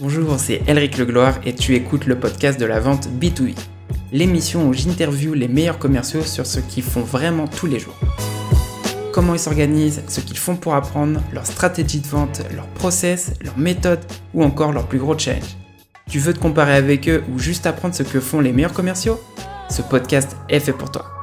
Bonjour, c'est Elric Legloire et tu écoutes le podcast de la vente B2B, l'émission où j'interviewe les meilleurs commerciaux sur ce qu'ils font vraiment tous les jours. Comment ils s'organisent, ce qu'ils font pour apprendre, leur stratégie de vente, leur process, leur méthode ou encore leur plus gros challenge. Tu veux te comparer avec eux ou juste apprendre ce que font les meilleurs commerciaux? Ce podcast est fait pour toi.